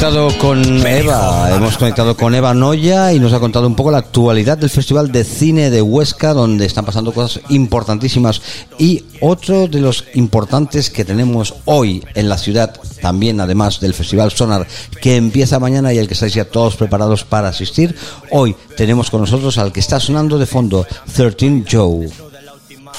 conectado con Eva, hemos conectado con Eva Noya y nos ha contado un poco la actualidad del Festival de Cine de Huesca, donde están pasando cosas importantísimas. Y otro de los importantes que tenemos hoy en la ciudad, también además del Festival Sonar, que empieza mañana y el que estáis ya todos preparados para asistir. Hoy tenemos con nosotros al que está sonando de fondo, 13 Joe.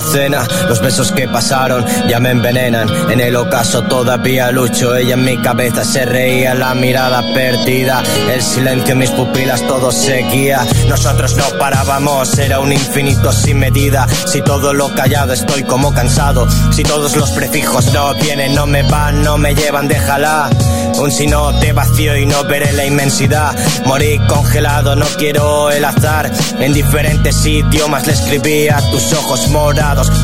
Cena, los besos que pasaron ya me envenenan. En el ocaso todavía lucho. Ella en mi cabeza se reía, la mirada perdida. El silencio en mis pupilas todo seguía. Nosotros no parábamos, era un infinito sin medida. Si todo lo callado estoy como cansado. Si todos los prefijos no vienen, no me van, no me llevan, déjala. Un sino te vacío y no veré la inmensidad. Morí congelado, no quiero el azar. En diferentes idiomas le escribí a tus ojos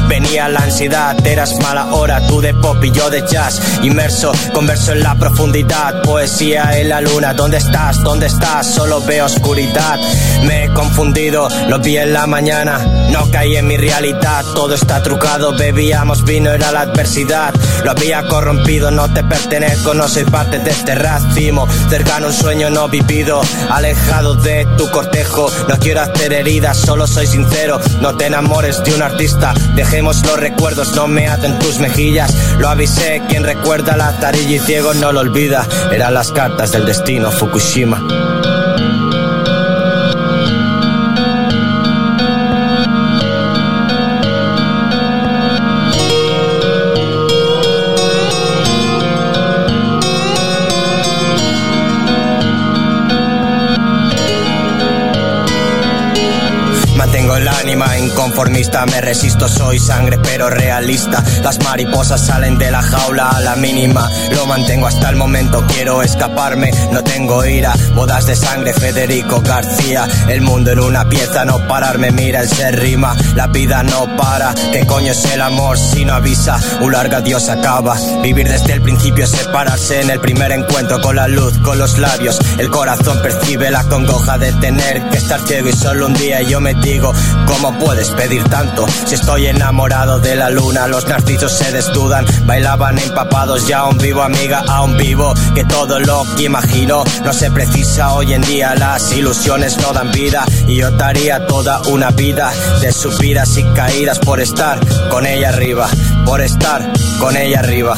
Venía la ansiedad, eras mala hora, tú de pop y yo de jazz. Inmerso, converso en la profundidad, poesía en la luna. ¿Dónde estás? ¿Dónde estás? Solo veo oscuridad. Me he confundido, lo vi en la mañana. No caí en mi realidad, todo está trucado. Bebíamos vino, era la adversidad. Lo había corrompido, no te pertenezco, no soy parte de este racimo. Cercano un sueño no vivido, alejado de tu cortejo. No quiero hacer heridas, solo soy sincero. No te enamores de un artista Dejemos los recuerdos, no me aten tus mejillas. Lo avisé, quien recuerda la tarilla y ciego no lo olvida. Eran las cartas del destino, Fukushima. Inconformista, me resisto, soy sangre pero realista. Las mariposas salen de la jaula a la mínima, lo mantengo hasta el momento, quiero escaparme, no tengo ira. Bodas de sangre, Federico García, el mundo en una pieza, no pararme, mira el ser rima, la vida no para. ¿Qué coño es el amor si no avisa? Un larga Dios acaba. Vivir desde el principio, separarse en el primer encuentro con la luz, con los labios. El corazón percibe la congoja de tener que estar ciego y solo un día yo me digo, ¿cómo puedes pedir Si estoy enamorado de la luna, los narcisos se desnudan, bailaban empapados, ya aún vivo, amiga, aún vivo. Que todo lo que imagino no se precisa hoy en día, las ilusiones no dan vida. Y yo daría toda una vida de subidas y caídas por estar con ella arriba, por estar con ella arriba.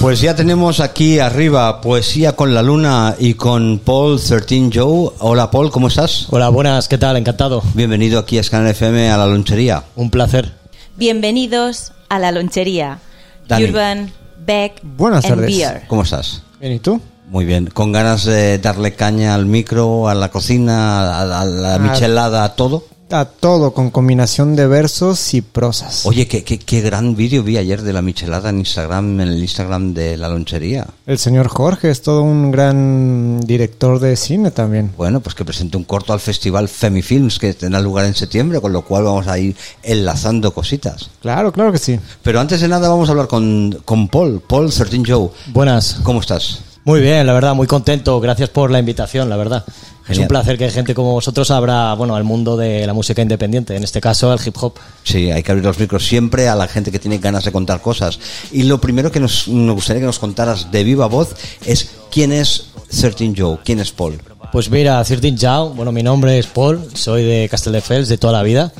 Pues ya tenemos aquí arriba Poesía con la Luna y con Paul 13 Joe. Hola Paul, ¿cómo estás? Hola, buenas, ¿qué tal? Encantado. Bienvenido aquí a Scanner FM a la lonchería. Un placer. Bienvenidos a la lonchería. Dani. Urban, Beck Buenas and tardes. Beer. ¿Cómo estás? Bien, ¿y tú? Muy bien. ¿Con ganas de darle caña al micro, a la cocina, a, a la Ah. michelada, a todo? A todo, con combinación de versos y prosas. Oye, qué, qué, qué gran vídeo vi ayer de la michelada en Instagram, en el Instagram de la lonchería. El señor Jorge es todo un gran director de cine también. Bueno, pues que presente un corto al festival Femifilms que tendrá lugar en septiembre, con lo cual vamos a ir enlazando cositas. Claro, claro que sí. Pero antes de nada vamos a hablar con, con Paul, Paul 13 Joe. Buenas. ¿Cómo estás? Muy bien, la verdad, muy contento. Gracias por la invitación, la verdad. Es un placer que gente como vosotros abra, bueno, al mundo de la música independiente, en este caso al hip hop. Sí, hay que abrir los micros siempre a la gente que tiene ganas de contar cosas. Y lo primero que nos, nos gustaría que nos contaras de viva voz es quién es 13 Joe, quién es Paul. Pues mira, Cirtin Jao, bueno, mi nombre es Paul, soy de Castelldefels de toda la vida.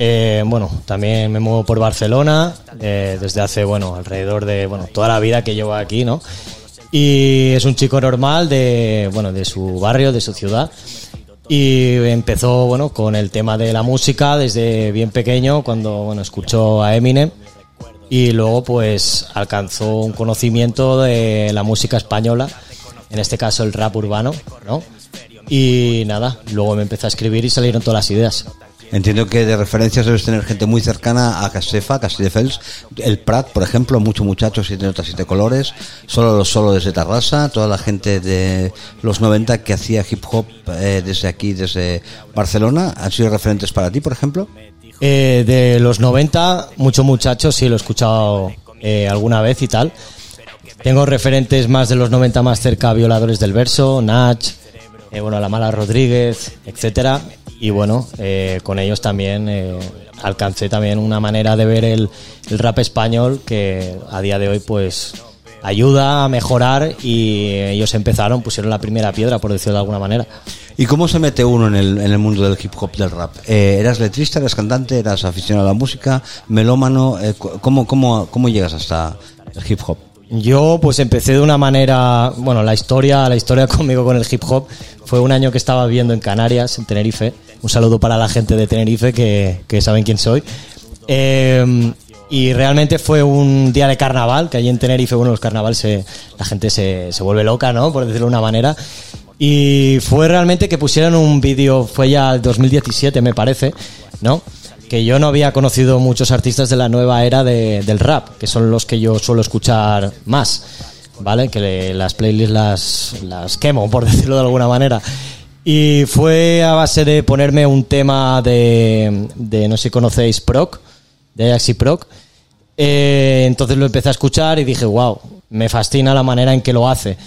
Eh, bueno, también me muevo por Barcelona eh, desde hace, bueno, alrededor de, bueno, toda la vida que llevo aquí, ¿no? Y es un chico normal de, bueno, de su barrio, de su ciudad. Y empezó, bueno, con el tema de la música desde bien pequeño, cuando, bueno, escuchó a Eminem. Y luego, pues, alcanzó un conocimiento de la música española, en este caso el rap urbano, ¿no? Y nada, luego me empecé a escribir y salieron todas las ideas. Entiendo que de referencias debes tener gente muy cercana a Castefa, Castelldefels, el Prat, por ejemplo, muchos muchachos, siete notas, siete colores, solo los solo desde Tarrasa, toda la gente de los 90 que hacía hip hop eh, desde aquí, desde Barcelona, ¿han sido referentes para ti, por ejemplo? Eh, de los 90, muchos muchachos, sí, lo he escuchado eh, alguna vez y tal. Tengo referentes más de los 90 más cerca, Violadores del Verso, Nach, eh, bueno, La Mala Rodríguez, etcétera. Y bueno, eh, con ellos también eh, alcancé también una manera de ver el, el rap español que a día de hoy pues ayuda a mejorar y ellos empezaron, pusieron la primera piedra, por decirlo de alguna manera. ¿Y cómo se mete uno en el, en el mundo del hip hop, del rap? Eh, ¿Eras letrista, eras cantante, eras aficionado a la música, melómano? ¿cómo, cómo, ¿Cómo llegas hasta el hip hop? Yo pues empecé de una manera, bueno, la historia, la historia conmigo con el hip hop fue un año que estaba viviendo en Canarias, en Tenerife. Un saludo para la gente de Tenerife que, que saben quién soy. Eh, y realmente fue un día de carnaval, que allí en Tenerife, bueno, los carnavales se- la gente se, se vuelve loca, ¿no? Por decirlo de una manera. Y fue realmente que pusieron un vídeo, fue ya el 2017 me parece, ¿no? Que yo no había conocido muchos artistas de la nueva era de- del rap, que son los que yo suelo escuchar más, ¿vale? Que las playlists las, las quemo, por decirlo de alguna manera. Y fue a base de ponerme un tema de, de no sé si conocéis, Proc, de y Proc. Eh, entonces lo empecé a escuchar y dije, wow, me fascina la manera en que lo hace.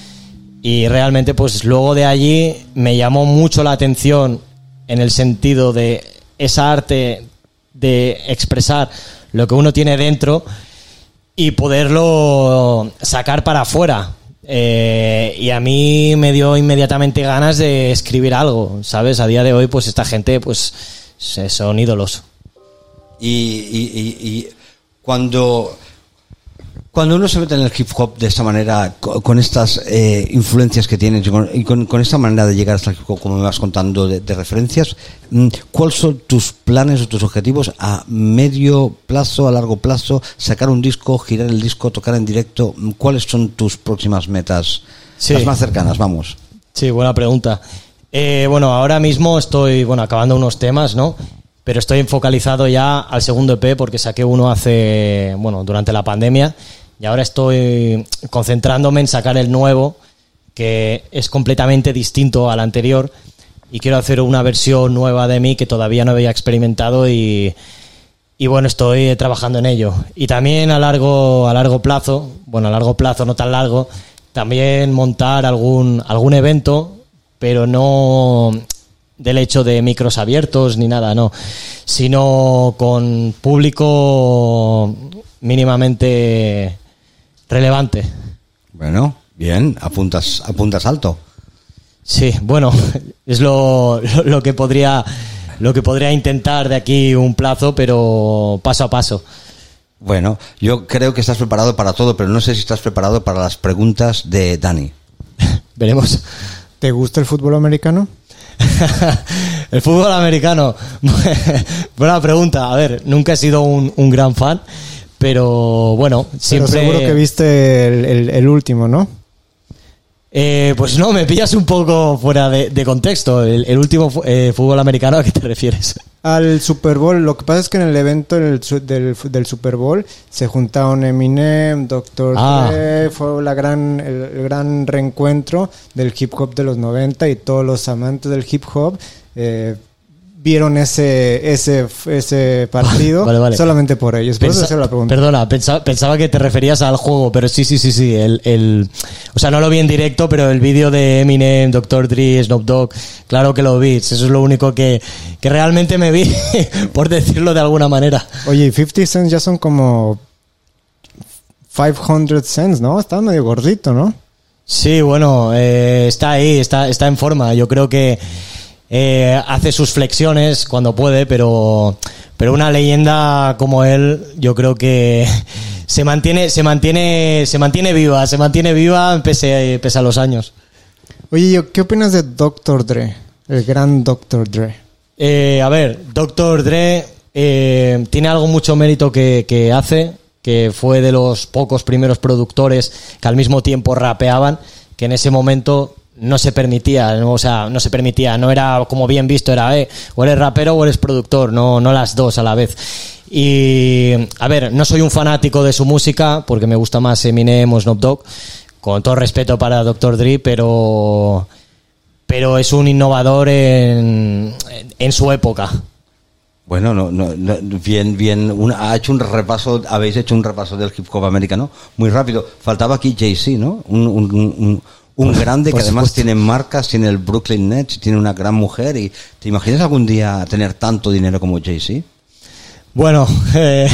Y realmente, pues luego de allí me llamó mucho la atención en el sentido de esa arte de expresar lo que uno tiene dentro y poderlo sacar para afuera. Eh, y a mí me dio inmediatamente ganas de escribir algo, ¿sabes? A día de hoy, pues esta gente, pues son ídolos. Y- y- y cuando, cuando uno se mete en el hip hop de esta manera, co- con, estas eh, influencias que tienes y con, y con- con esta manera de llegar hasta el hip hop, como me vas contando, de, de referencias, mm, ¿cuáles son tus planes o tus objetivos a medio plazo, a largo plazo? ¿Sacar un disco, girar el disco, tocar en directo? Mm, ¿Cuáles son tus próximas metas? Sí. Las más cercanas, vamos. Sí, buena pregunta. Eh, bueno, ahora mismo estoy, bueno, acabando unos temas, ¿no? Pero estoy focalizado ya al segundo EP porque saqué uno hace, bueno, durante la pandemia y ahora estoy concentrándome en sacar el nuevo que es completamente distinto al anterior y quiero hacer una versión nueva de mí que todavía no había experimentado y, y bueno, estoy trabajando en ello. Y también a largo, a largo plazo, bueno, a largo plazo, no tan largo, también montar algún, algún evento, pero no del hecho de micros abiertos ni nada, no, sino con público mínimamente relevante. Bueno, bien, apuntas, apuntas alto. Sí, bueno, es lo, lo- lo que podría lo que podría intentar de aquí un plazo, pero paso a paso. Bueno, yo creo que estás preparado para todo, pero no sé si estás preparado para las preguntas de Dani. Veremos. ¿Te gusta el fútbol americano? El fútbol americano. Buena pregunta. A ver, nunca he sido un, un gran fan, pero bueno, siempre. Pero seguro que viste el, el- el último, ¿no? Eh, pues no, me pillas un poco fuera de, de contexto. El, el último eh, fútbol americano, ¿a qué te refieres? Al Super Bowl, lo que pasa es que en el evento del, su- del, del Super Bowl se juntaron Eminem, Dr. Ah. Dre, fue la gran, el, el gran reencuentro del hip hop de los 90 y todos los amantes del hip hop eh, vieron ese, ese, ese partido Vale, vale. solamente por ellos. Por eso Pensa- hacer la pregunta. Perdona, pensa- pensaba que te referías al juego, pero sí, sí, sí, sí. El, el- o sea, no lo vi en directo, pero el vídeo de Eminem, Dr. Dre, Snoop Dogg, claro que lo vi. Eso es lo único que, que realmente me vi, por decirlo de alguna manera. Oye, y 50 cents ya son como 500 cents, ¿no? Está medio gordito, ¿no? Sí, bueno, eh, está ahí, está, está en forma. Yo creo que eh, hace sus flexiones cuando puede, pero, pero una leyenda como él, yo creo que se mantiene, se mantiene, se mantiene viva, se mantiene viva pese, pese a los años. Oye, ¿qué opinas de Dr. Dre? El gran Dr. Dre. Eh, a ver, Dr. Dre eh, tiene algo mucho mérito que, que hace, que fue de los pocos primeros productores que al mismo tiempo rapeaban, que en ese momento no se permitía, o sea, no se permitía, no era como bien visto, era, eh, o eres rapero o eres productor, no, no las dos a la vez. Y, a ver, no soy un fanático de su música, porque me gusta más Eminem o Snoop Dogg, con todo respeto para Dr. Dre, pero pero es un innovador en, en su época. Bueno, no, no, no, bien, bien. un- ha hecho un repaso, habéis hecho un repaso del hip hop americano muy rápido. Faltaba aquí Jay-Z, ¿no? Un, un- grande que además tiene marcas, tiene el Brooklyn Nets, tiene una gran mujer. y ¿Te imaginas algún día tener tanto dinero como Jay-Z? Bueno, eh,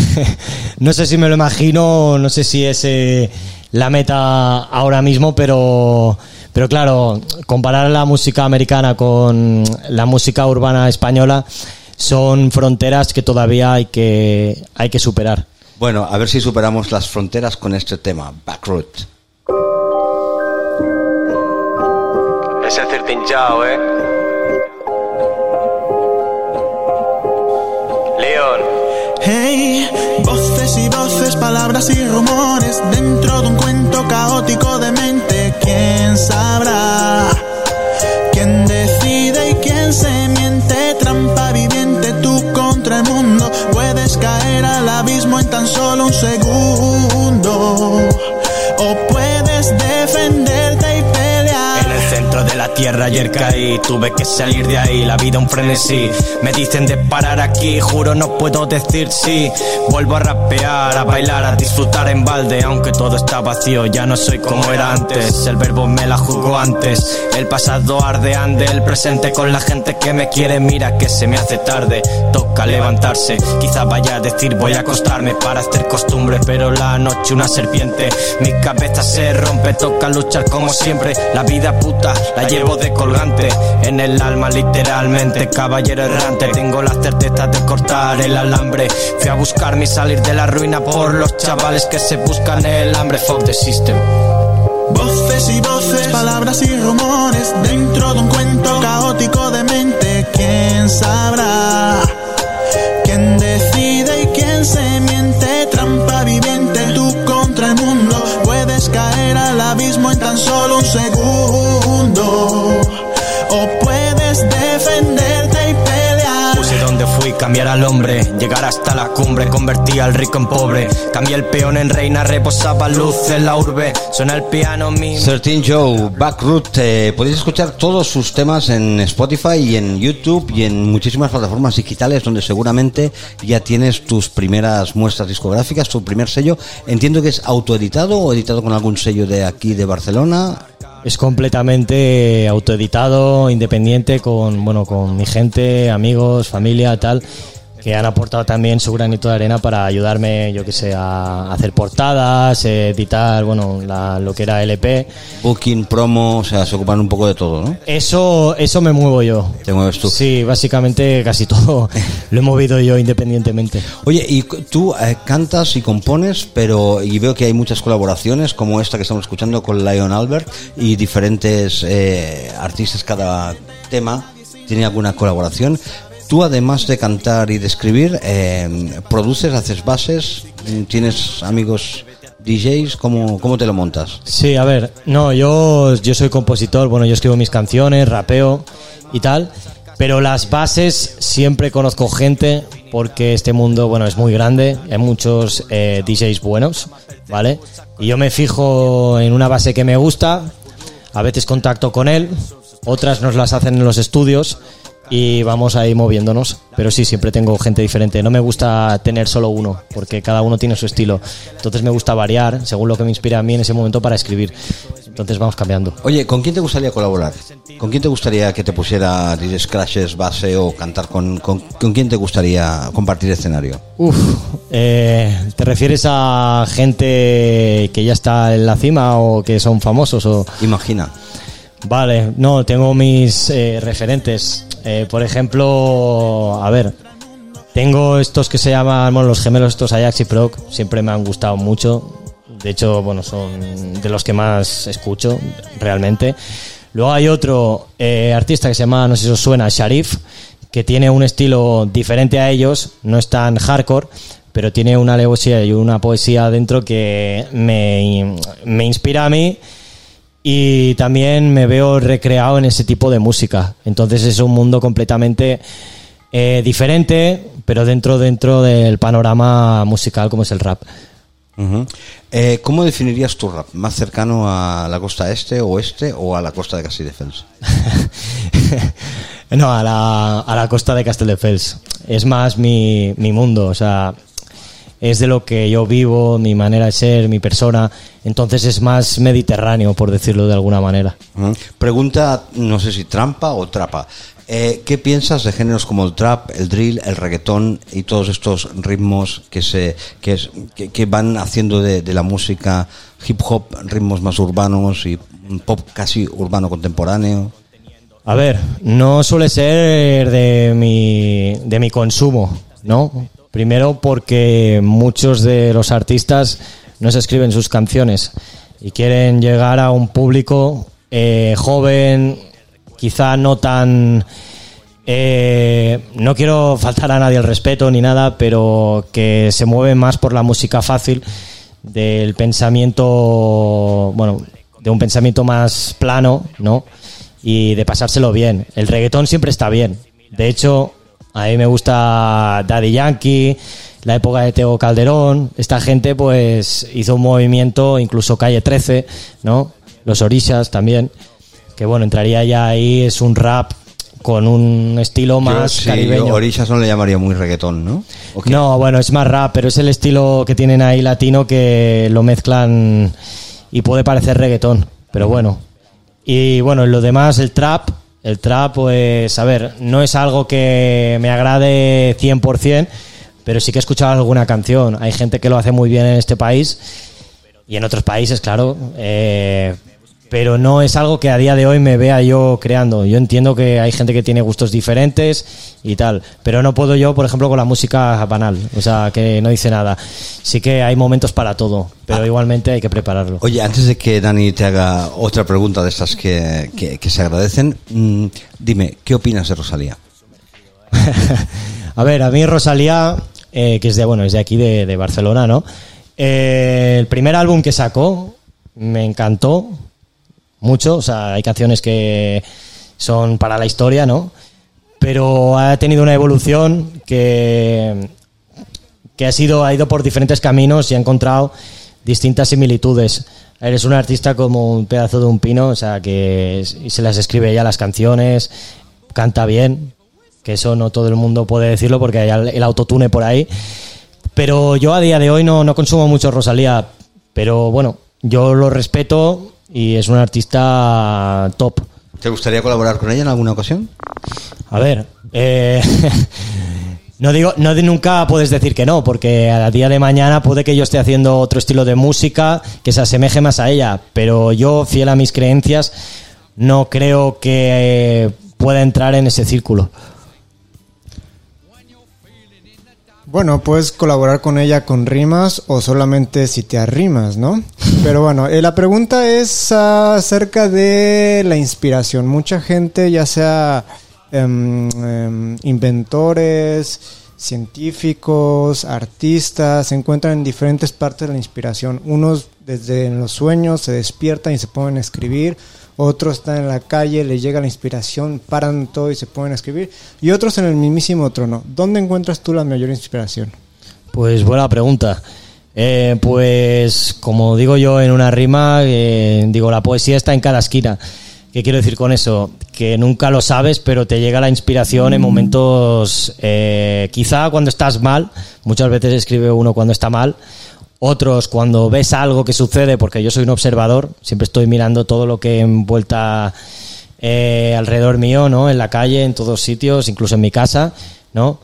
no sé si me lo imagino, no sé si es eh, la meta ahora mismo, pero, pero claro, comparar la música americana con la música urbana española son fronteras que todavía hay que, hay que superar. Bueno, a ver si superamos las fronteras con este tema, Backroot. Ese es Cirtinchao, eh. León. Hey, voces y voces, palabras y rumores dentro de un cuento caótico de mente. ¿Quién sabrá? ¿Quién decide y quién se miente? Trampa viviente, tú contra el mundo. Puedes caer al abismo en tan solo un segundo. Tierra ayer caí, tuve que salir de ahí, la vida un frenesí. Me dicen de parar aquí, juro no puedo decir sí. Vuelvo a rapear, a bailar, a disfrutar en balde, aunque todo está vacío, ya no soy como era antes. El verbo me la jugó antes, el pasado arde, ande, el presente con la gente que me quiere, mira que se me hace tarde. Toca levantarse, quizá vaya a decir voy a acostarme para hacer costumbre, pero la noche una serpiente, mi cabeza se rompe, toca luchar como siempre. La vida puta la llevo de colgante en el alma, literalmente. Caballero errante, tengo la certeza de cortar el alambre. Fui a buscarme y salir de la ruina por los chavales que se buscan el hambre. Fuck the system. Voces y voces, palabras y rumores dentro de un cuento caótico de mente. ¿Quién sabrá? Cambiar al hombre, llegar hasta la cumbre, al rico en pobre, cambié el peón en reina, reposaba luz en la urbe, suena el piano mi 13 Joe, Backroot, eh, podéis escuchar todos sus temas en Spotify y en YouTube y en muchísimas plataformas digitales donde seguramente ya tienes tus primeras muestras discográficas, tu primer sello. Entiendo que es autoeditado o editado con algún sello de aquí de Barcelona. Es completamente autoeditado, independiente, con bueno, con mi gente, amigos, familia, tal, que han aportado también su granito de arena para ayudarme, yo que sé, a hacer portadas, editar, bueno, la- lo que era LP. Booking, promo, o sea, se ocupan un poco de todo, ¿no? Eso, eso me muevo yo. Te mueves tú. Sí, básicamente casi todo lo he movido yo independientemente. Oye, y tú eh, cantas y compones, pero y veo que hay muchas colaboraciones, como esta que estamos escuchando con Lion Albert y diferentes eh, artistas. Cada tema tiene alguna colaboración. Tú, además de cantar y de escribir, eh, produces, haces bases, tienes amigos DJs, ¿cómo, cómo te lo montas? Sí, a ver, no, yo, yo soy compositor, bueno, yo escribo mis canciones, rapeo y tal, pero las bases siempre conozco gente porque este mundo, bueno, es muy grande, hay muchos eh, DJs buenos, ¿vale? Y yo me fijo en una base que me gusta, a veces contacto con él, otras nos las hacen en los estudios y vamos ahí moviéndonos. Pero sí, siempre tengo gente diferente. No me gusta tener solo uno, porque cada uno tiene su estilo. Entonces me gusta variar según lo que me inspira a mí en ese momento para escribir. Entonces vamos cambiando. Oye, ¿con quién te gustaría colaborar? ¿Con quién te gustaría que te pusiera DJs crashes, base o cantar con, con, con quién te gustaría compartir escenario? Uf, eh, ¿te refieres a gente que ya está en la cima o que son famosos? O... Imagina. Vale, no, tengo mis eh, referentes. Eh, por ejemplo, a ver, tengo estos que se llaman, bueno, los gemelos estos Ajax y Proc, siempre me han gustado mucho. De hecho, bueno, son de los que más escucho realmente. Luego hay otro eh, artista que se llama, no sé si os suena, Sharif, que tiene un estilo diferente a ellos, no es tan hardcore, pero tiene una poesía y una poesía dentro que me, me inspira a mí y también me veo recreado en ese tipo de música. Entonces es un mundo completamente eh, diferente, pero dentro, dentro del panorama musical como es el rap. Eh, ¿Cómo definirías tu rap? ¿Más cercano a la costa este, oeste o a la costa de Castelldefels? no, a la, a la costa de Castelldefels. Es más mi, mi mundo. O sea, es de lo que yo vivo, mi manera de ser, mi persona. Entonces es más mediterráneo, por decirlo de alguna manera. Pregunta, no sé si trampa o trapa. Eh, ¿Qué piensas de géneros como el trap, el drill, el reggaetón y todos estos ritmos que se que, es- que, que van haciendo de, de la música hip hop ritmos más urbanos y pop casi urbano contemporáneo? A ver, no suele ser de mi, de mi consumo, ¿no? Primero porque muchos de los artistas no se escriben sus canciones y quieren llegar a un público eh, joven, quizá no tan... eh, no quiero faltar a nadie el respeto ni nada, pero que se mueve más por la música fácil del pensamiento, bueno, de un pensamiento más plano, ¿no? Y de pasárselo bien. El reggaetón siempre está bien. De hecho, a mí me gusta Daddy Yankee, la época de Teo Calderón. Esta gente, pues, hizo un movimiento, incluso Calle 13, ¿no? Los Orishas también. Que bueno, entraría ya ahí, es un rap con un estilo más Yo, sí, caribeño. yo Orishas no le llamaría muy reggaetón, ¿no? No, bueno, es más rap, pero es el estilo que tienen ahí latino que lo mezclan y puede parecer reggaetón, pero bueno. Y bueno, en lo demás, el trap, el trap, pues, a ver, no es algo que me agrade 100%, pero sí que he escuchado alguna canción. Hay gente que lo hace muy bien en este país y en otros países, claro. eh, pero no es algo que a día de hoy me vea yo creando. Yo entiendo que hay gente que tiene gustos diferentes y tal, pero no puedo yo, por ejemplo, con la música banal, o sea, que no dice nada. Sí que hay momentos para todo, pero igualmente hay que prepararlo. Oye, antes de que Dani te haga otra pregunta de estas que, que- que se agradecen, mm, dime, ¿qué opinas de Rosalía? A ver, a mí Rosalía, eh, que es de bueno, es de aquí de, de Barcelona, ¿no? Eh, el primer álbum que sacó me encantó mucho, o sea, hay canciones que son para la historia, ¿no? Pero ha tenido una evolución que que ha sido ha ido por diferentes caminos y ha encontrado distintas similitudes. Eres un artista como un pedazo de un pino, o sea, que se las escribe ella las canciones, canta bien, que eso no todo el mundo puede decirlo porque hay el autotune por ahí. Pero yo a día de hoy no, no consumo mucho Rosalía, pero bueno, yo lo respeto y es un artista top. ¿Te gustaría colaborar con ella en alguna ocasión? A ver, eh, no digo, no nunca puedes decir que no, porque a día de mañana puede que yo esté haciendo otro estilo de música que se asemeje más a ella, pero yo, fiel a mis creencias, no creo que pueda entrar en ese círculo. Bueno, puedes colaborar con ella con rimas o solamente si te arrimas, ¿no? Pero bueno, eh, la pregunta es acerca de la inspiración. Mucha gente, ya sea em, em, inventores, científicos, artistas, se encuentran en diferentes partes de la inspiración. Unos desde en los sueños se despiertan y se ponen a escribir. Otros están en la calle, les llega la inspiración, paran todo y se ponen a escribir. Y otros en el mismísimo trono. ¿Dónde encuentras tú la mayor inspiración? Pues buena pregunta. Eh, pues como digo yo en una rima, eh, digo, la poesía está en cada esquina. ¿Qué quiero decir con eso? Que nunca lo sabes, pero te llega la inspiración en momentos, eh, quizá cuando estás mal, muchas veces escribe uno cuando está mal, otros cuando ves algo que sucede, porque yo soy un observador, siempre estoy mirando todo lo que envuelta eh, alrededor mío, ¿no? En la calle, en todos sitios, incluso en mi casa, ¿no?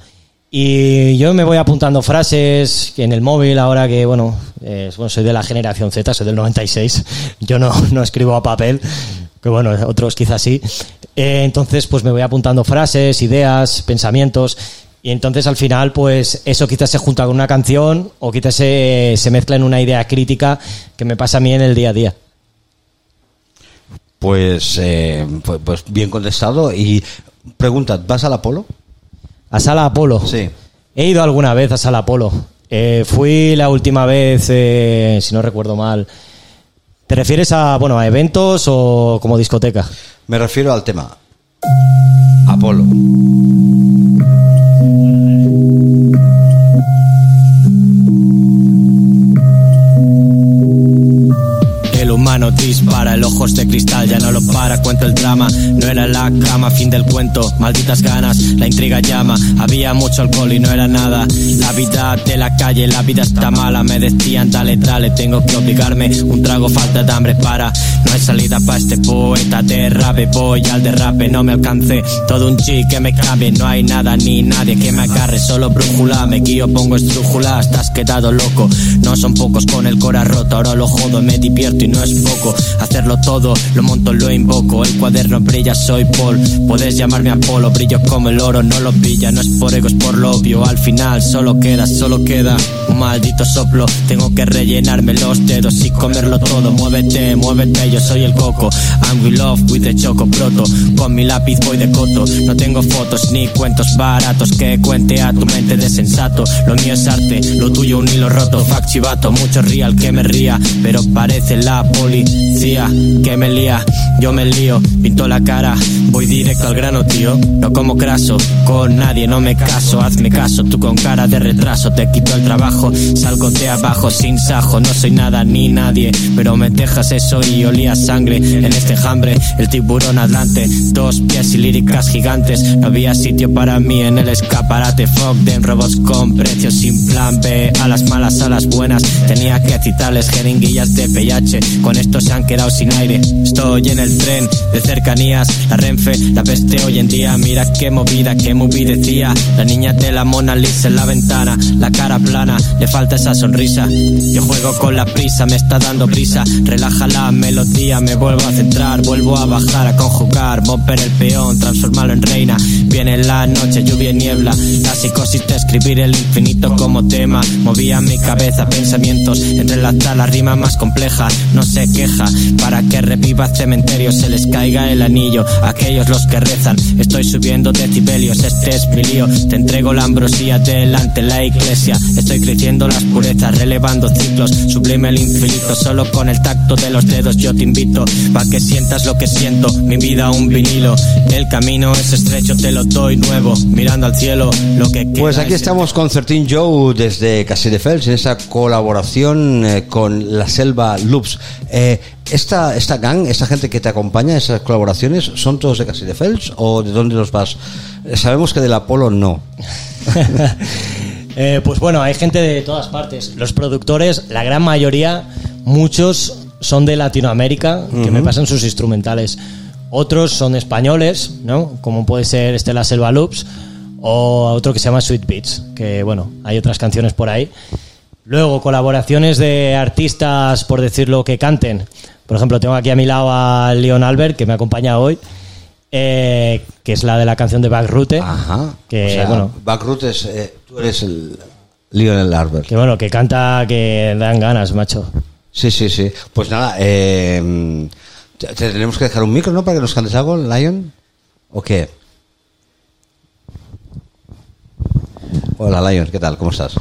Y yo me voy apuntando frases en el móvil ahora que, bueno, eh, bueno, soy de la generación Z, soy del 96, yo no, no escribo a papel, que bueno, otros quizás sí. Eh, entonces, pues me voy apuntando frases, ideas, pensamientos, y entonces al final, pues eso quizás se junta con una canción o quizás se, se mezcla en una idea crítica que me pasa a mí en el día a día. Pues, eh, pues, pues bien contestado. Y pregunta, ¿vas al Apolo? A Sala Apolo. Sí. He ido alguna vez a Sala Apolo. Eh, fui la última vez, eh, si no recuerdo mal. ¿Te refieres a, bueno, a eventos o como discoteca? Me refiero al tema. Apolo. Dispara, el ojos de cristal ya no lo para, cuento el drama, no era la cama, fin del cuento, malditas ganas, la intriga llama, había mucho alcohol y no era nada, la vida de la calle, la vida está mala, me decían dale, dale, tengo que obligarme, un trago falta de hambre para, no hay salida para este poeta de rape, voy al derrape, no me alcance, todo un chi que me cabe, no hay nada ni nadie que me agarre, solo brújula, me guío, pongo estrújula, estás quedado loco, no son pocos con el cora roto, ahora lo jodo, me divierto y no es poco, hacerlo todo, lo monto, lo invoco, el cuaderno brilla, soy Paul, puedes llamarme Apolo, brillo como el oro, no lo brilla, no es por ego, es por lo obvio, al final solo queda, solo queda un maldito soplo, tengo que rellenarme los dedos y comerlo todo, muévete, muévete, yo soy el coco, I'm with love with the choco proto, con mi lápiz voy de coto, no tengo fotos ni cuentos baratos que cuente a tu mente de sensato, lo mío es arte, lo tuyo un hilo roto, fact chivato, mucho real que me ría, pero parece la policía que me lía, yo me lío, pinto la cara, voy directo al grano tío, no como craso, con nadie no me caso, hazme caso, tú con cara de retraso, te quito el trabajo, salgo de abajo sin sajo, no soy nada ni nadie, pero me dejas eso y olía sangre en este jambre, el tiburón atlante, dos pies y líricas gigantes, no había sitio para mí en el escaparate, fuck them, robots con precios sin plan B, a las malas, a las buenas, tenía que citarles jeringuillas de PH, con esto se han quedado sin aire, estoy en el tren de cercanías, la Renfe, la peste hoy en día, mira qué movida, qué movie decía, la niña de la Mona Lisa en la ventana, la cara plana, le falta esa sonrisa, yo juego con la prisa, me está dando prisa, relaja la melodía, me vuelvo a centrar, vuelvo a bajar, a conjugar, romper el peón, transformarlo en reina, viene la noche, lluvia y niebla, la psicosis de escribir el infinito como tema, movía mi cabeza, pensamientos, entrelazar la rima más compleja, no se queja, para que reviva cementerio, se les caiga el anillo, aquellos los que rezan, estoy subiendo decibelios, este es mi lío, te entrego la ambrosía delante la iglesia, estoy creciendo las purezas, relevando ciclos, sublime el infinito, solo con el tacto de los dedos yo te invito, pa' que sientas lo que siento, mi vida un vinilo, el camino es estrecho, te lo doy nuevo, mirando al cielo, lo que queda Pues aquí es- estamos con Certín Joe desde Castelldefels en esa colaboración eh, con la Selva Loops. Eh, esta, esta gang, esta gente que te acompaña, esas colaboraciones, ¿son todos de Castelldefels o de dónde los vas? Eh, sabemos que del Apolo no. Eh, pues bueno, hay gente de todas partes. Los productores, la gran mayoría, muchos son de Latinoamérica, que me pasan sus instrumentales. Otros son españoles, ¿no? Como puede ser Estela Selva Loops o otro que se llama Sweet Beats, que bueno, hay otras canciones por ahí. Luego, colaboraciones de artistas, por decirlo, que canten. Por ejemplo, tengo aquí a mi lado a Leon Albert, que me acompaña hoy, eh, que es la de la canción de Backroute. Ajá. Que, o sea, bueno, Backroot es, eh, tú eres el Lionel Arbor. que bueno, que canta que dan ganas, macho. Sí, sí, sí. Pues nada, eh, te tenemos que dejar un micro, ¿no? Para que nos cantes algo, Lion. ¿O qué? Hola, Lion, ¿qué tal? ¿Cómo estás?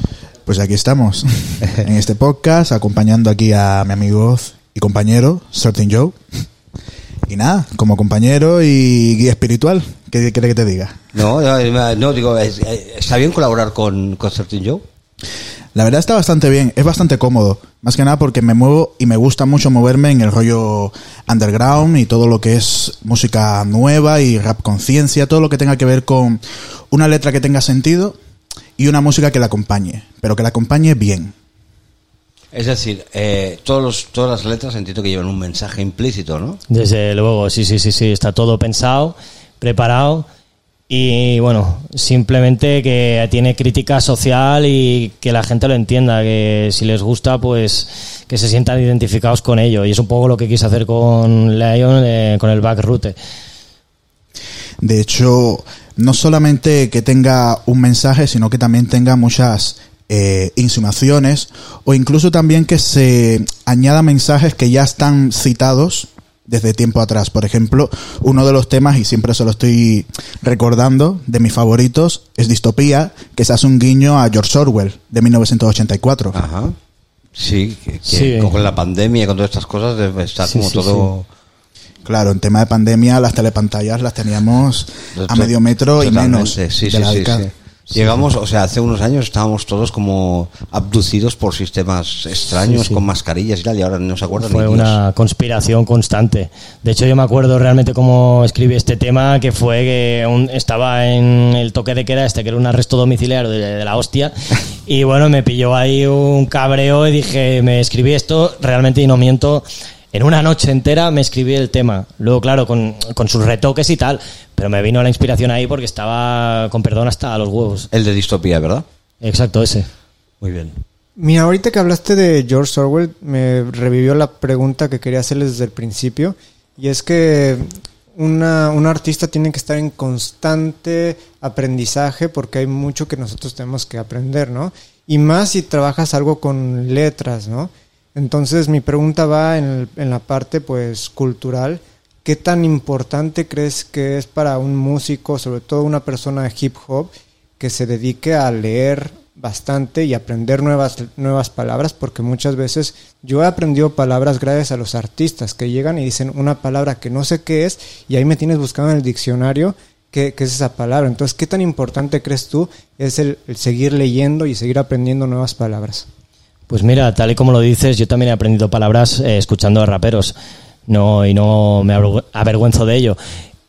Pues aquí estamos, en este podcast, acompañando aquí a mi amigo y compañero, Certain Joe. Y nada, como compañero y guía espiritual, ¿qué quiere que te diga? No, no, no, digo, eh, ¿está bien colaborar con, con Certain Joe? La verdad está bastante bien, es bastante cómodo. Más que nada porque me muevo y me gusta mucho moverme en el rollo underground y todo lo que es música nueva y rap conciencia, todo lo que tenga que ver con una letra que tenga sentido y una música que la acompañe, pero que la acompañe bien. Es decir, eh, todos los, todas las letras entiendo que llevan un mensaje implícito, ¿no? Desde luego, sí, sí, sí, sí, está todo pensado, preparado y bueno, simplemente que tiene crítica social y que la gente lo entienda, que si les gusta, pues que se sientan identificados con ello. Y es un poco lo que quise hacer con Lion, eh, con el Backroute. De hecho, no solamente que tenga un mensaje, sino que también tenga muchas eh, insinuaciones o incluso también que se añada mensajes que ya están citados desde tiempo atrás. Por ejemplo, uno de los temas, y siempre se lo estoy recordando, de mis favoritos, es Distopía, que se hace un guiño a George Orwell, de 1984. Ajá. Sí, que, que Sí. con la pandemia y con todas estas cosas debe estar Sí, como sí, todo... Claro, en tema de pandemia, las telepantallas las teníamos a medio metro y totalmente, menos Sí, de sí, la sí, década. sí. Llegamos, o sea, hace unos años estábamos todos como abducidos por sistemas extraños Sí, sí. con mascarillas y tal, y ahora no se acuerdan Fue ni Dios. una conspiración constante. De hecho, yo me acuerdo realmente cómo escribí este tema, que fue que un- estaba en el toque de queda, este que era un arresto domiciliario de, de la hostia, y bueno, me pilló ahí un cabreo y dije, me escribí esto, realmente, y no miento, en una noche entera me escribí el tema. Luego, claro, con, con sus retoques y tal, pero me vino la inspiración ahí porque estaba, con perdón, hasta los huevos. El de distopía, ¿verdad? Exacto, ese. Muy bien. Mira, ahorita que hablaste de George Orwell, me revivió la pregunta que quería hacerles desde el principio. Y es que una, un artista tiene que estar en constante aprendizaje porque hay mucho que nosotros tenemos que aprender, ¿no? Y más si trabajas algo con letras, ¿no? Entonces mi pregunta va en, el- en la parte pues cultural. ¿Qué tan importante crees que es para un músico, sobre todo una persona de hip hop, que se dedique a leer bastante y aprender nuevas, nuevas palabras? Porque muchas veces yo he aprendido palabras gracias a los artistas que llegan y dicen una palabra que no sé qué es y ahí me tienes buscando en el diccionario qué, qué es esa palabra. Entonces, ¿qué tan importante crees tú es el, el seguir leyendo y seguir aprendiendo nuevas palabras? Pues mira, tal y como lo dices, yo también he aprendido palabras eh, escuchando a raperos. No, y no me avergü- avergüenzo de ello.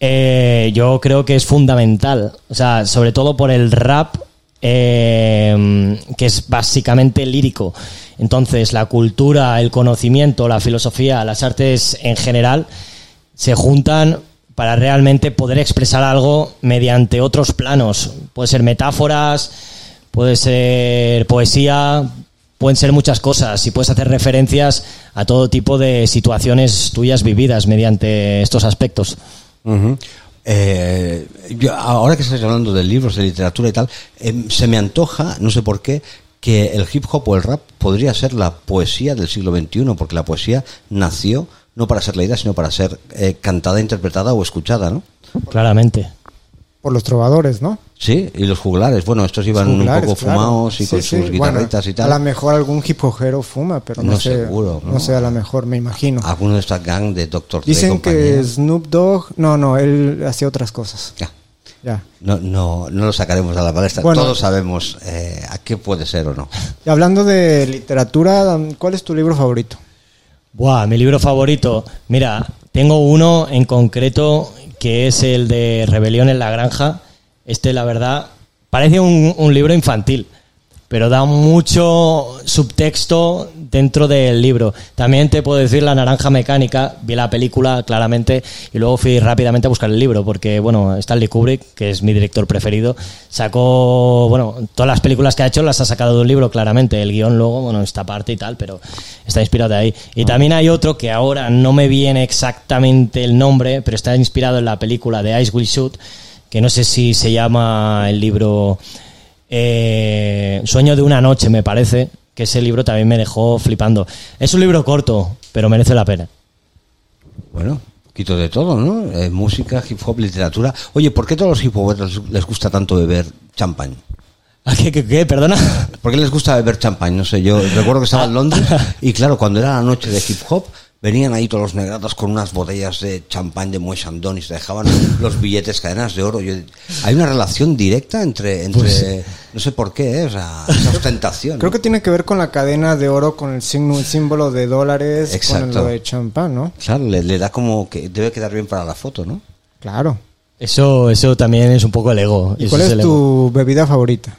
Eh, yo creo que es fundamental. O sea, sobre todo por el rap, eh, que es básicamente lírico. Entonces, la cultura, el conocimiento, la filosofía, las artes en general, se juntan para realmente poder expresar algo mediante otros planos. Puede ser metáforas, puede ser poesía, pueden ser muchas cosas y puedes hacer referencias a todo tipo de situaciones tuyas vividas mediante estos aspectos. Eh, yo, ahora que estás hablando de libros, de literatura y tal, em, se me antoja, no sé por qué, que el hip hop o el rap podría ser la poesía del siglo XXI, porque la poesía nació no para ser leída, sino para ser eh, cantada, interpretada o escuchada, ¿no? Claramente. Por los trovadores, ¿no? Sí, y los juglares, bueno, estos iban Juglares, un poco claro. fumados y Sí, con sí, sus bueno, guitarritas y tal. A lo mejor algún hip hopero fuma, pero no, No, sé. seguro, ¿no? ¿no? sé, a lo mejor, me imagino. Alguno de estas gang de Doctor Dicen que Snoop Dogg, no, no, él hacía otras cosas. Ya. Ya. No, no, no lo sacaremos a la palestra. Bueno. Todos sabemos eh, a qué puede ser o no. Y hablando de literatura, ¿cuál es tu libro favorito? Buah, mi libro favorito. Mira, tengo uno en concreto que es el de Rebelión en la Granja. Este, la verdad, parece un, un libro infantil, pero da mucho subtexto dentro del libro. También te puedo decir La Naranja Mecánica, vi la película claramente y luego fui rápidamente a buscar el libro porque, bueno, Stanley Kubrick, que es mi director preferido, sacó, bueno, todas las películas que ha hecho las ha sacado de un libro claramente. El guion luego, bueno, esta parte y tal, pero está inspirado de ahí. Y también hay otro que ahora no me viene exactamente el nombre, pero está inspirado en la película de Ice Will Shoot, que no sé si se llama el libro eh, Sueño de una noche, me parece, que ese libro también me dejó flipando. Es un libro corto, pero merece la pena. Bueno, quito de todo, ¿no? Eh, música, hip hop, literatura. Oye, ¿por qué a todos los hip hoperos les gusta tanto beber champán? ¿A ¿Qué, qué, qué? Perdona. ¿Por qué les gusta beber champán? No sé, yo recuerdo que estaba en Londres y claro, cuando era la noche de hip hop, venían ahí todos los negratos con unas botellas de champán de Moet Chandon y se dejaban los billetes, cadenas de oro. Yo- hay una relación directa entre, entre no sé por qué, ¿eh? o sea, esa ostentación. Creo que tiene que ver con la cadena de oro, con el signo, el símbolo de dólares, Exacto. con lo de champán, ¿no? Claro, le, le da como que debe quedar bien para la foto, ¿no? Claro. Eso, eso también es un poco el ego. ¿Y Eso cuál es tu bebida favorita?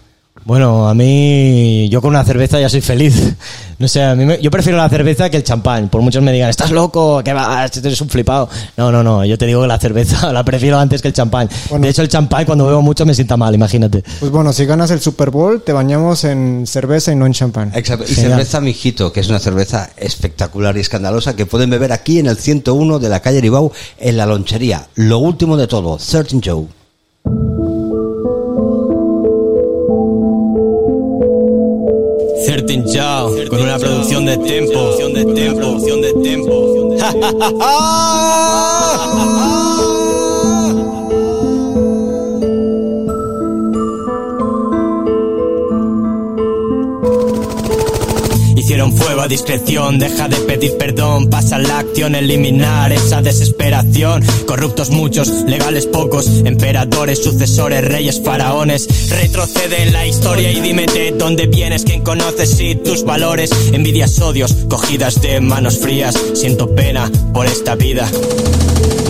Bueno, a mí, yo con una cerveza ya soy feliz. No sé, a mí me- yo prefiero la cerveza que el champán. Por muchos me digan, estás loco, que vas, eres un flipado. No, no, no, yo te digo que la cerveza la prefiero antes que el champán. Bueno. De hecho, el champán cuando bebo mucho me sienta mal, imagínate. Pues bueno, si ganas el Super Bowl, te bañamos en cerveza y no en champán. Exacto. Y Genial. cerveza Mijito, que es una cerveza espectacular y escandalosa que pueden beber aquí en el 101 de la calle Ribau en la lonchería. Lo último de todo, Certain Joe. Certain Chao, con una producción de tempo. de tempo. de tempo. Pusieron fuego a discreción. Deja de pedir perdón, pasa la acción, eliminar esa desesperación. Corruptos muchos, legales pocos, emperadores, sucesores, reyes, faraones. Retrocede en la historia y dime de dónde vienes, quién conoces y tus valores. Envidias, odios, cogidas de manos frías. Siento pena por esta vida.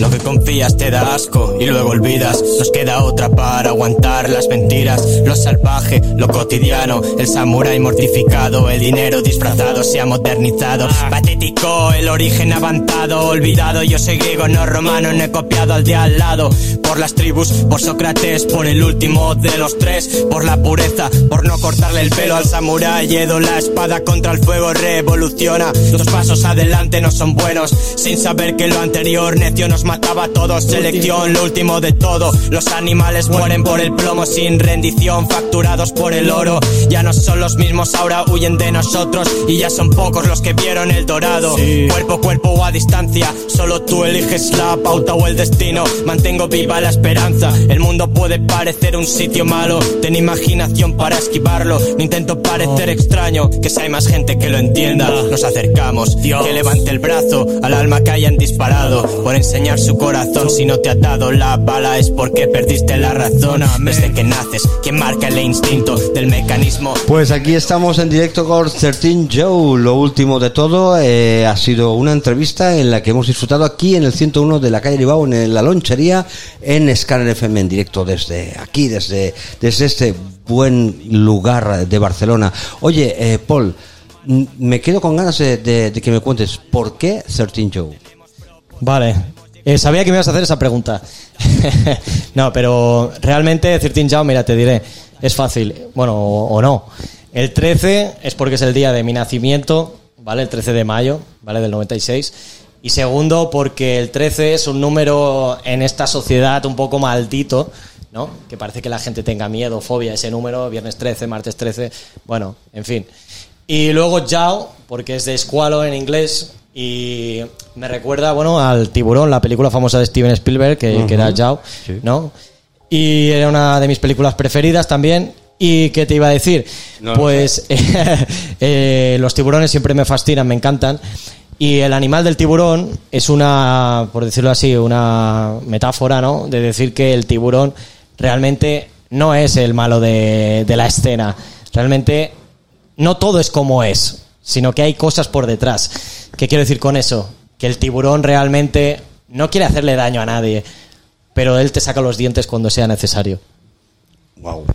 Lo que confías te da asco y luego olvidas. Nos queda otra para aguantar las mentiras. Lo salvaje, lo cotidiano. El samurái mortificado, el dinero disfrazado se ha modernizado. Patético, el origen avanzado, olvidado. Yo soy griego, no romano, no he copiado al de al lado. Por las tribus, por Sócrates, por el último de los tres. Por la pureza, por no cortarle el pelo al samurái. Edo la espada contra el fuego revoluciona. Los pasos adelante no son buenos, sin saber que lo anterior necio nos mataba a todos. Selección, lo último de todo. Los animales mueren por el plomo sin rendición, facturados por el oro. Ya no son los mismos, ahora huyen de nosotros. Y ya son pocos los que vieron el dorado. Cuerpo a cuerpo o a distancia, solo tú eliges la pauta o el destino. Mantengo viva la esperanza. El mundo puede parecer un sitio malo. Ten imaginación para esquivarlo. No intento parecer extraño, que si hay más gente que lo entienda. Nos acercamos, que levante el brazo al alma que hayan disparado. Por enseñar su corazón, si no te ha dado la bala es porque perdiste la razón. Desde que naces, quien marca el instinto del mecanismo. Pues aquí estamos en directo con 13 Joe. Lo último de todo eh, ha sido una entrevista en la que hemos disfrutado aquí en el 101 de la calle Libao, en la lonchería, en Scanner FM, en directo desde aquí, desde, desde este buen lugar de Barcelona. Oye, eh, Paul, me quedo con ganas de, de- de que me cuentes por qué 13 Joe. Vale. Eh, sabía que me ibas a hacer esa pregunta. no, pero realmente 13 Yao, mira, te diré, es fácil. Bueno, o no. El 13 es porque es el día de mi nacimiento, ¿vale? El 13 de mayo, ¿vale? Del 96. Y segundo, porque el 13 es un número en esta sociedad un poco maldito, ¿no? Que parece que la gente tenga miedo, fobia a ese número, viernes 13, martes 13, bueno, en fin. Y luego Yao, porque es de escualo en inglés y me recuerda, bueno, al Tiburón, la película famosa de Steven Spielberg, que, que era Yao, ¿no? Y era una de mis películas preferidas también. ¿Y qué te iba a decir? No pues eh, los tiburones siempre me fascinan, me encantan. Y el animal del tiburón es una, por decirlo así, una metáfora, ¿no? De decir que el tiburón realmente no es el malo de, de la escena. Realmente no todo es como es, sino que hay cosas por detrás. ¿Qué quiero decir con eso? Que el tiburón realmente no quiere hacerle daño a nadie, pero él te saca los dientes cuando sea necesario. Wow.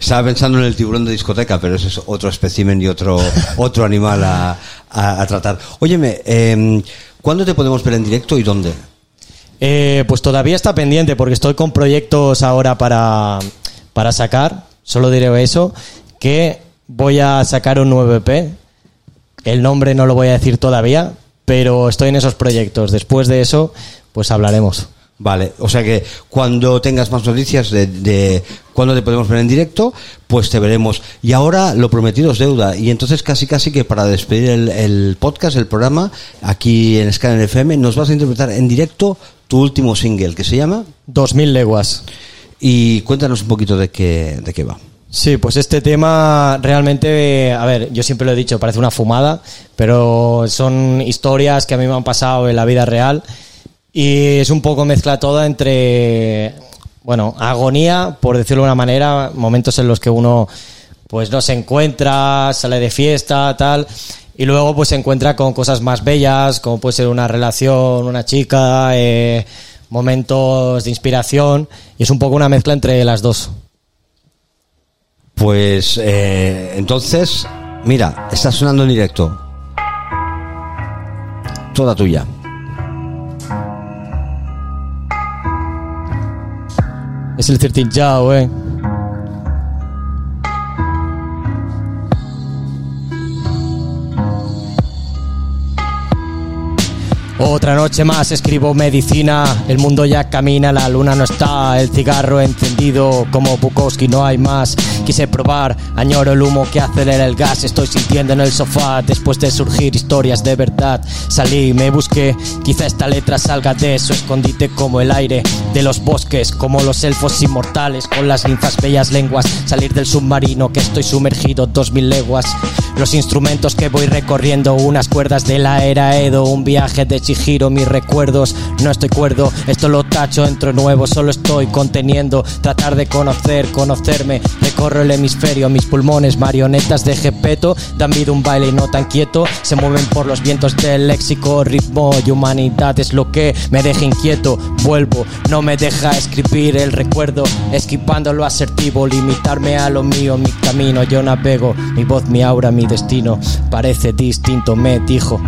Estaba pensando en el tiburón de discoteca, pero ese es otro espécimen y otro, otro animal a, a- a tratar. Óyeme, eh, ¿cuándo te podemos ver en directo y dónde? Eh, pues todavía está pendiente porque estoy con proyectos ahora para, para sacar. Solo diré eso, que voy a sacar un nuevo EP. El nombre no lo voy a decir todavía, pero estoy en esos proyectos. Después de eso, pues hablaremos. Vale, o sea que cuando tengas más noticias de, de cuándo te podemos ver en directo, pues te veremos. Y ahora lo prometido es deuda. Y entonces casi casi que para despedir el, el podcast, el programa, aquí en Scanner FM, nos vas a interpretar en directo tu último single, que se llama... 2000 leguas. Y cuéntanos un poquito de qué, de qué va. Sí, pues este tema realmente, a ver, yo siempre lo he dicho, parece una fumada, pero son historias que a mí me han pasado en la vida real y es un poco mezcla toda entre, bueno, agonía, por decirlo de una manera, momentos en los que uno pues no se encuentra, sale de fiesta, tal, y luego pues se encuentra con cosas más bellas, como puede ser una relación, una chica, eh, momentos de inspiración, y es un poco una mezcla entre las dos. Pues eh, entonces, mira, está sonando en directo. Toda tuya. Es el 13 Yao, eh. Otra noche más escribo medicina, el mundo ya camina, la luna no está, el cigarro encendido como Bukowski no hay más. Quise probar, añoro el humo que acelera el gas, estoy sintiendo en el sofá después de surgir historias de verdad. Salí, me busqué, quizá esta letra salga de su escondite como el aire de los bosques, como los elfos inmortales con las linfas bellas lenguas, salir del submarino que estoy sumergido dos mil leguas. Los instrumentos que voy recorriendo, unas cuerdas de la era Edo, un viaje de Chihiro, mis recuerdos. No estoy cuerdo, esto lo tacho, entro nuevo, solo estoy conteniendo. Tratar de conocer, conocerme. Recorro el hemisferio, mis pulmones, marionetas de Gepeto. Dan vida un baile no tan quieto. Se mueven por los vientos del léxico, ritmo y humanidad es lo que me deja inquieto. Vuelvo, no me deja escribir el recuerdo, esquivando lo asertivo, limitarme a lo mío, mi camino. Yo navego, mi voz, mi aura, mi destino. Parece distinto, me dijo.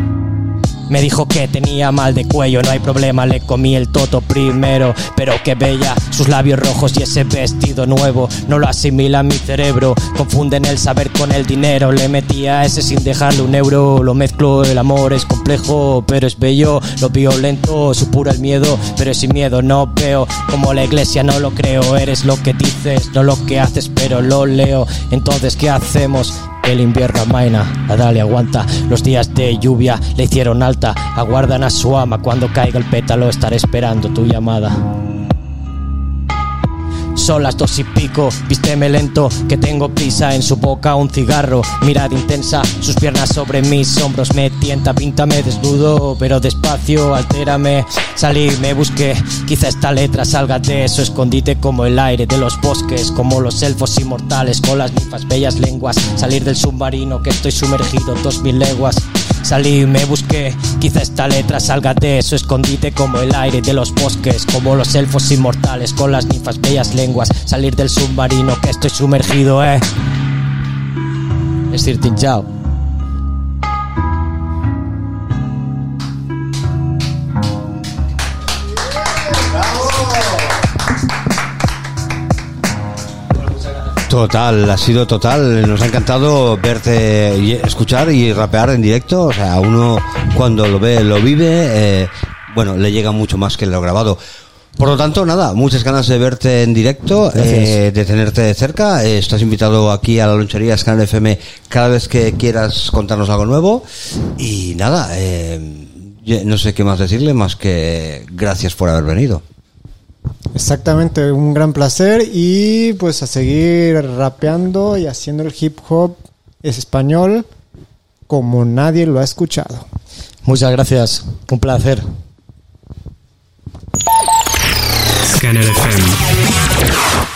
Me dijo que tenía mal de cuello, no hay problema, le comí el toto primero. Pero que bella, sus labios rojos y ese vestido nuevo, no lo asimila mi cerebro. Confunden el saber con el dinero, le metí a ese sin dejarle un euro. Lo mezclo, el amor es complejo, pero es bello. Lo violento, supura el miedo, pero sin miedo no veo. Como la iglesia no lo creo, eres lo que dices, no lo que haces, pero lo leo. Entonces, ¿qué hacemos? El invierno amaina, la Dalia aguanta. Los días de lluvia le hicieron alta. Aguardan a su ama. Cuando caiga el pétalo, estaré esperando tu llamada. Son las dos y pico, vísteme lento, que tengo prisa en su boca un cigarro, mirada intensa, sus piernas sobre mis hombros me tienta, píntame desnudo, pero despacio, altérame, salí, me busqué, quizá esta letra salga de su escondite como el aire de los bosques, como los elfos inmortales con las ninfas bellas lenguas, salir del submarino que estoy sumergido dos mil leguas. Salí, me busqué, quizá esta letra salga de su escondite como el aire de los bosques, como los elfos inmortales con las ninfas bellas lenguas, salir del submarino que estoy sumergido, eh. Es decir, chao. Total, ha sido total. Nos ha encantado verte y escuchar y rapear en directo. O sea, uno cuando lo ve, lo vive, eh, bueno, le llega mucho más que lo grabado. Por lo tanto, nada, muchas ganas de verte en directo, eh, de tenerte de cerca. Eh, estás invitado aquí a la lonchería Scanner FM cada vez que quieras contarnos algo nuevo. Y nada, eh, no sé qué más decirle, más que gracias por haber venido. Exactamente, un gran placer y pues a seguir rapeando y haciendo el hip hop es español como nadie lo ha escuchado. Muchas gracias, un placer. Scanner FM.